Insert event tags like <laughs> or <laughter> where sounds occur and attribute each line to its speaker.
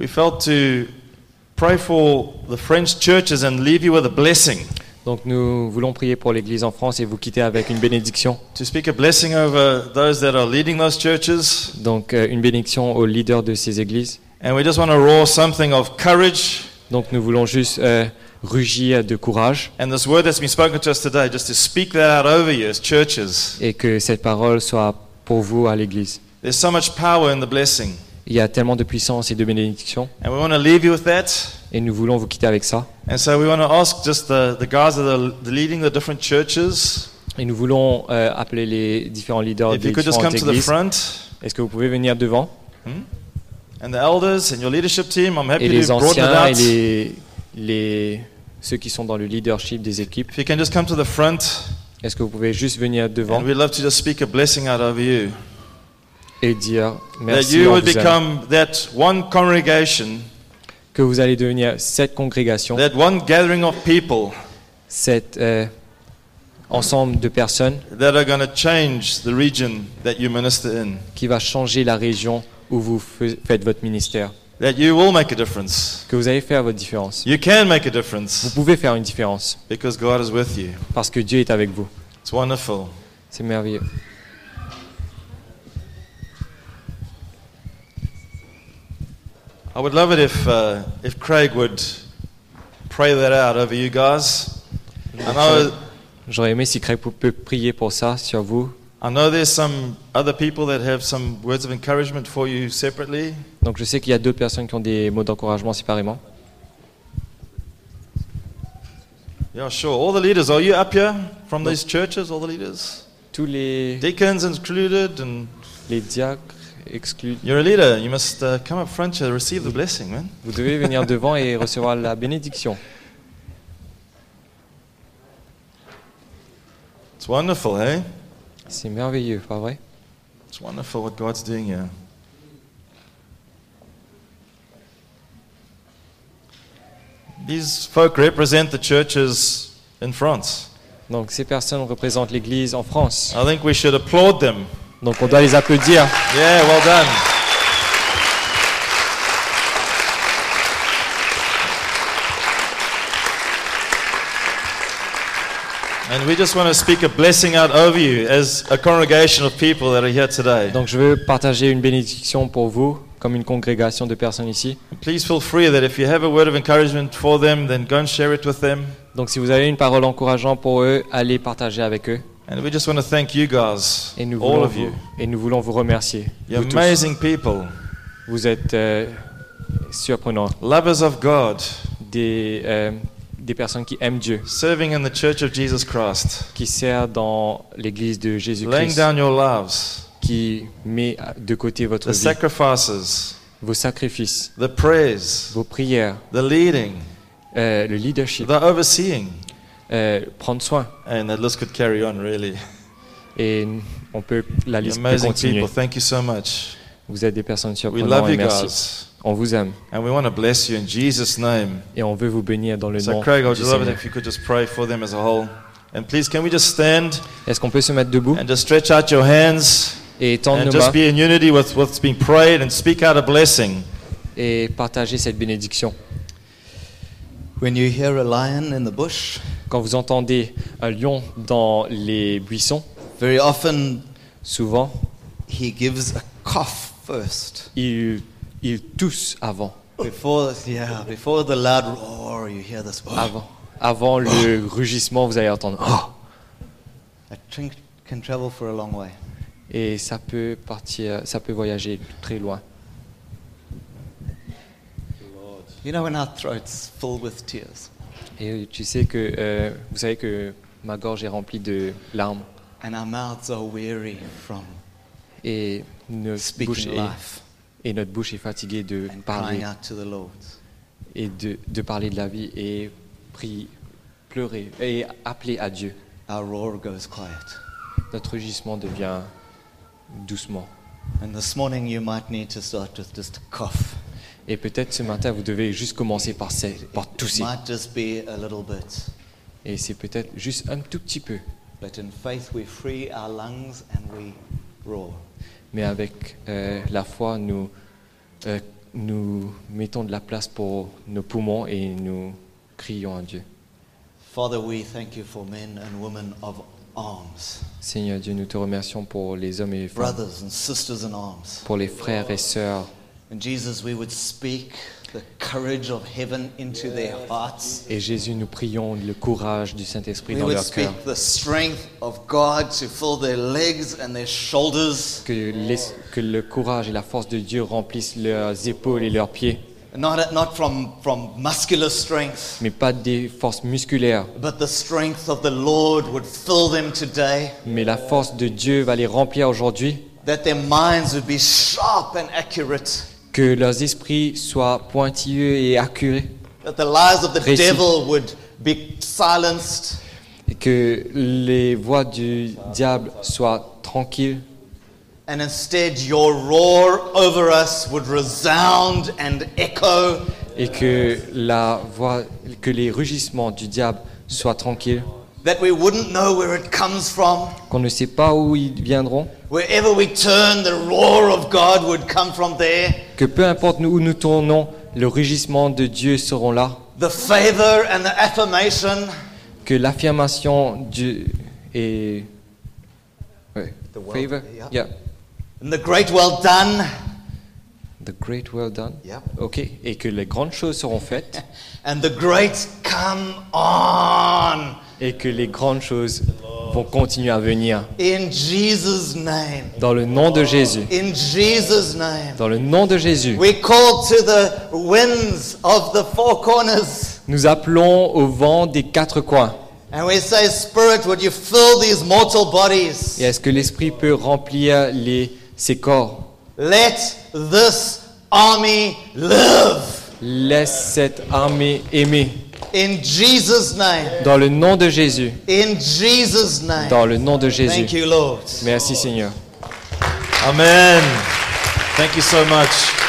Speaker 1: we felt to pray for the French churches and leave you with a blessing.
Speaker 2: Donc nous voulons prier pour l'Église en France et vous quitter avec une bénédiction.
Speaker 1: To speak a blessing over those that are leading those churches.
Speaker 2: Donc euh, une bénédiction aux leaders de ces églises.
Speaker 1: And we just want to roar something of courage.
Speaker 2: Donc nous voulons juste euh, rugir de courage
Speaker 1: And this word that's been spoken to us today, just to speak that out over you as churches.
Speaker 2: et que cette parole soit pour vous à l'Église.
Speaker 1: There's so much power in the blessing.
Speaker 2: Il y a tellement de puissance et de bénédiction
Speaker 1: And we want to leave you with that.
Speaker 2: et nous voulons vous quitter avec ça.
Speaker 1: And so we want to ask just the, the guys that are leading the different churches,
Speaker 2: Et nous voulons euh, appeler les différents leaders
Speaker 1: if
Speaker 2: des
Speaker 1: you could just come
Speaker 2: différentes
Speaker 1: to the
Speaker 2: églises.
Speaker 1: front.
Speaker 2: Est-ce que vous pouvez venir devant?
Speaker 1: And the elders and your leadership team, I'm happy
Speaker 2: Et
Speaker 1: to
Speaker 2: les
Speaker 1: broaden it
Speaker 2: anciens et
Speaker 1: out.
Speaker 2: les, les, ceux qui sont dans le leadership des équipes,
Speaker 1: If you can just come to the front,
Speaker 2: est-ce que vous pouvez juste venir devant?
Speaker 1: and we'd love to just speak a blessing out over you.
Speaker 2: Et dire
Speaker 1: That
Speaker 2: merci,
Speaker 1: you become that one congregation,
Speaker 2: que vous allez devenir cette congrégation,
Speaker 1: that one gathering of people
Speaker 2: cet euh, ensemble de personnes
Speaker 1: that are going to change the region that you minister in.
Speaker 2: qui va changer la région où vous faites votre ministère,
Speaker 1: That you will make a difference.
Speaker 2: que vous allez faire votre différence.
Speaker 1: You can make a
Speaker 2: Vous pouvez faire une différence
Speaker 1: because God is with you.
Speaker 2: parce que Dieu est avec vous.
Speaker 1: It's wonderful.
Speaker 2: C'est merveilleux.
Speaker 1: I would love it if, uh, if Craig would pray that out over you guys. I know,
Speaker 2: J'aurais aimé si Craig peut prier pour ça sur vous.
Speaker 1: I know there's some other people that have some words of encouragement for you separately.
Speaker 2: Donc je sais qu'il y a d'autres personnes qui ont des mots d'encouragement séparément.
Speaker 1: Yeah, sure. All the leaders, are you up here from these churches? All the leaders?
Speaker 2: Tous les,
Speaker 1: Deacons included, and
Speaker 2: les diacres exclus.
Speaker 1: you're a leader. You must uh, come up front to receive the blessing, man.
Speaker 2: Vous devez venir devant et recevoir la bénédiction.
Speaker 1: It's wonderful, hey?
Speaker 2: C'est merveilleux, pas vrai?
Speaker 1: It's wonderful what God's doing here. These folk represent the churches in France.
Speaker 2: Donc ces personnes représentent l'Église en France.
Speaker 1: I think we should applaud them.
Speaker 2: Donc on doit les applaudir.
Speaker 1: Yeah, well done. And we just want to speak a blessing out over you as a congregation of people that are here today.
Speaker 2: Donc je veux partager une bénédiction pour vous, comme une congrégation de personnes ici.
Speaker 1: Please feel free that if you have a word of encouragement for them, then go and share it with them.
Speaker 2: Donc si vous avez une parole encourageante pour eux, allez partager avec eux.
Speaker 1: And we just want to thank you guys,
Speaker 2: Et nous
Speaker 1: all
Speaker 2: voulons,
Speaker 1: of you.
Speaker 2: vous, et nous voulons vous remercier.
Speaker 1: You're
Speaker 2: Vous tous.
Speaker 1: amazing people,
Speaker 2: Vous êtes euh, surprenants.
Speaker 1: lovers of God,
Speaker 2: Des, euh, des personnes qui aiment Dieu,
Speaker 1: serving in the church of Jesus Christ,
Speaker 2: qui servent dans l'Église de
Speaker 1: laying
Speaker 2: Jésus-Christ,
Speaker 1: down your lives,
Speaker 2: qui met de côté votre
Speaker 1: the
Speaker 2: vie,
Speaker 1: sacrifices,
Speaker 2: vos sacrifices,
Speaker 1: the prayers,
Speaker 2: vos prières,
Speaker 1: the leading,
Speaker 2: euh, le leadership,
Speaker 1: the overseeing.
Speaker 2: Euh, prendre soin.
Speaker 1: And that list could carry on, really.
Speaker 2: Et on peut, la liste peut
Speaker 1: Amazing
Speaker 2: continuer.
Speaker 1: people. Thank you so much.
Speaker 2: Vous êtes des personnes
Speaker 1: We
Speaker 2: surprenantes
Speaker 1: love
Speaker 2: et
Speaker 1: you
Speaker 2: merci.
Speaker 1: guys.
Speaker 2: On vous aime
Speaker 1: And we want to bless you in Jesus' name.
Speaker 2: et on veut vous bénir dans le
Speaker 1: So,
Speaker 2: nom
Speaker 1: Craig, I would
Speaker 2: du
Speaker 1: love it
Speaker 2: Seigneur.
Speaker 1: if you could just pray for them as a whole. And please, can we just stand
Speaker 2: Est-ce qu'on peut se mettre debout?
Speaker 1: and just stretch out your hands
Speaker 2: et tendre
Speaker 1: and
Speaker 2: nos
Speaker 1: just
Speaker 2: mains
Speaker 1: be in unity with what's being prayed and speak out a blessing?
Speaker 2: et partager cette bénédiction
Speaker 3: When you hear a lion in the bush,
Speaker 2: Quand vous entendez un lion dans les buissons,
Speaker 3: very often
Speaker 2: souvent,
Speaker 3: he gives a cough first.
Speaker 2: il, il tousse avant.
Speaker 3: Before, yeah, before the loud roar, you hear this. Oh,
Speaker 2: Avant, avant le rugissement, vous allez entendre Oh
Speaker 3: drink can travel for a long way.
Speaker 2: et ça peut partir, ça peut voyager très loin.
Speaker 3: You know when our throats fill with tears
Speaker 2: Et tu sais que, euh, vous savez que ma gorge est remplie de larmes
Speaker 3: and our mouths are weary from
Speaker 2: et notre bouche est,
Speaker 3: life
Speaker 2: et notre bouche est fatiguée de
Speaker 3: and
Speaker 2: parler
Speaker 3: crying out to the Lord.
Speaker 2: et de, de parler de la vie et prier, pleurer et appeler à Dieu.
Speaker 3: Our roar goes quiet.
Speaker 2: Notre rugissement devient doucement.
Speaker 3: And this morning you might need to start with just a cough.
Speaker 2: Et peut-être ce matin, vous devez juste commencer par, ces- par tousser.
Speaker 3: might just be a little bit.
Speaker 2: Et c'est peut-être juste un tout petit peu.
Speaker 3: But in faith we free our lungs and we roar.
Speaker 2: Mais avec euh, la foi, nous, euh, nous mettons de la place pour nos poumons et nous crions à Dieu.
Speaker 3: Father, we thank you for men and women of arms,
Speaker 2: Seigneur Dieu, nous te remercions pour les hommes et les femmes,
Speaker 3: brothers and sisters in arms.
Speaker 2: pour les frères et sœurs.
Speaker 3: And Jesus, we would speak the courage of heaven into their hearts.
Speaker 2: Et Jésus, nous prions le courage du Saint-Esprit dans
Speaker 3: would
Speaker 2: leur
Speaker 3: speak
Speaker 2: cœur.
Speaker 3: the strength of God to fill their legs and their shoulders,
Speaker 2: Que, l'es- que le courage et la force de Dieu remplissent leurs épaules et leurs pieds,
Speaker 3: not, not from, from muscular strength,
Speaker 2: mais pas des forces musculaires.
Speaker 3: but the strength of the Lord would fill them today,
Speaker 2: Mais la force de Dieu va les remplir aujourd'hui,
Speaker 3: that their minds would be sharp and accurate,
Speaker 2: que leurs esprits soient pointilleux et accurés,
Speaker 3: that the lies of the
Speaker 2: Précis.
Speaker 3: devil would be silenced,
Speaker 2: et que les voix du diable soient tranquilles,
Speaker 3: and instead your roar over us would resound and echo,
Speaker 2: et que la voix, que les rugissements du diable soient tranquilles,
Speaker 3: that we wouldn't know where it comes from.
Speaker 2: qu'on ne sait pas où ils viendront,
Speaker 3: Wherever we turn, the roar of God would come from there.
Speaker 2: Que peu importe où nous tournons, le rugissement de Dieu seront là,
Speaker 3: The favor and the affirmation,
Speaker 2: que l'affirmation du et ouais,
Speaker 3: The well-
Speaker 2: favor,
Speaker 3: yeah.
Speaker 2: yeah,
Speaker 3: and the great well done,
Speaker 2: the great well done,
Speaker 3: Yep.
Speaker 2: ok, et que les grandes choses seront faites, <laughs>
Speaker 3: and the great come on.
Speaker 2: et que les grandes choses vont continuer à venir.
Speaker 3: In Jesus' name.
Speaker 2: Dans le nom de Jésus,
Speaker 3: In Jesus' name.
Speaker 2: dans le nom de Jésus,
Speaker 3: We call to the winds of the four corners.
Speaker 2: nous appelons au vent des quatre coins.
Speaker 3: And we say, Spirit, would you fill these mortal bodies?
Speaker 2: Et est-ce que l'Esprit peut remplir les, ces corps?
Speaker 3: Let this army live.
Speaker 2: Laisse cette armée aimer.
Speaker 3: In Jesus' name.
Speaker 2: Dans le nom de Jésus.
Speaker 3: In Jesus' name.
Speaker 2: Dans le nom de Jésus.
Speaker 3: Thank you, Lord.
Speaker 2: Merci Seigneur.
Speaker 1: Amen. Thank you so much.